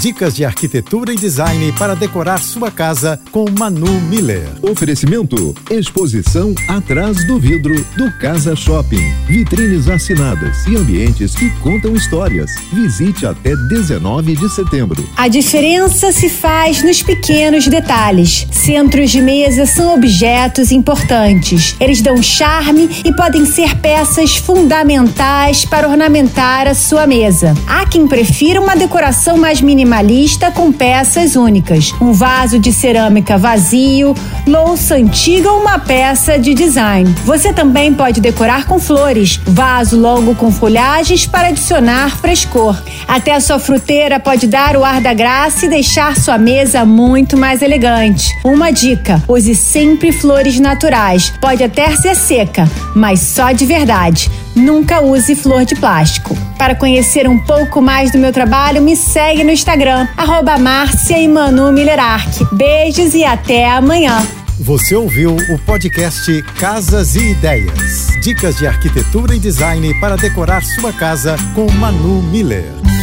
Dicas de arquitetura e design para decorar sua casa com Manu Miller. Oferecimento: exposição atrás do vidro do Casa Shopping. Vitrines assinadas e ambientes que contam histórias. Visite até 19 de setembro. A diferença se faz nos pequenos detalhes. Centros de mesa são objetos importantes. Eles dão charme e podem ser peças fundamentais para ornamentar a sua mesa. Há quem prefira uma decoração mais minimalista minimalista com peças únicas. Um vaso de cerâmica vazio, louça antiga ou uma peça de design. Você também pode decorar com flores, vaso longo com folhagens para adicionar frescor. Até a sua fruteira pode dar o ar da graça e deixar sua mesa muito mais elegante. Uma dica: use sempre flores naturais. Pode até ser seca, mas só de verdade. Nunca use flor de plástico. Para conhecer um pouco mais do meu trabalho, me segue no Instagram, arroba Márcia e Manu. Beijos e até amanhã. Você ouviu o podcast Casas e Ideias. Dicas de arquitetura e design para decorar sua casa com Manu Miller.